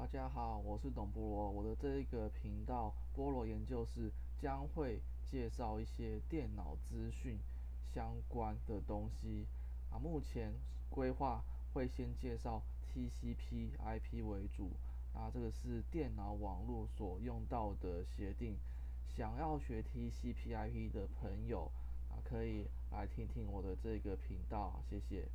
大家好，我是董菠萝。我的这一个频道“菠萝研究室”将会介绍一些电脑资讯相关的东西啊。目前规划会先介绍 TCP/IP 为主，啊，这个是电脑网络所用到的协定。想要学 TCP/IP 的朋友啊，可以来听听我的这个频道，谢谢。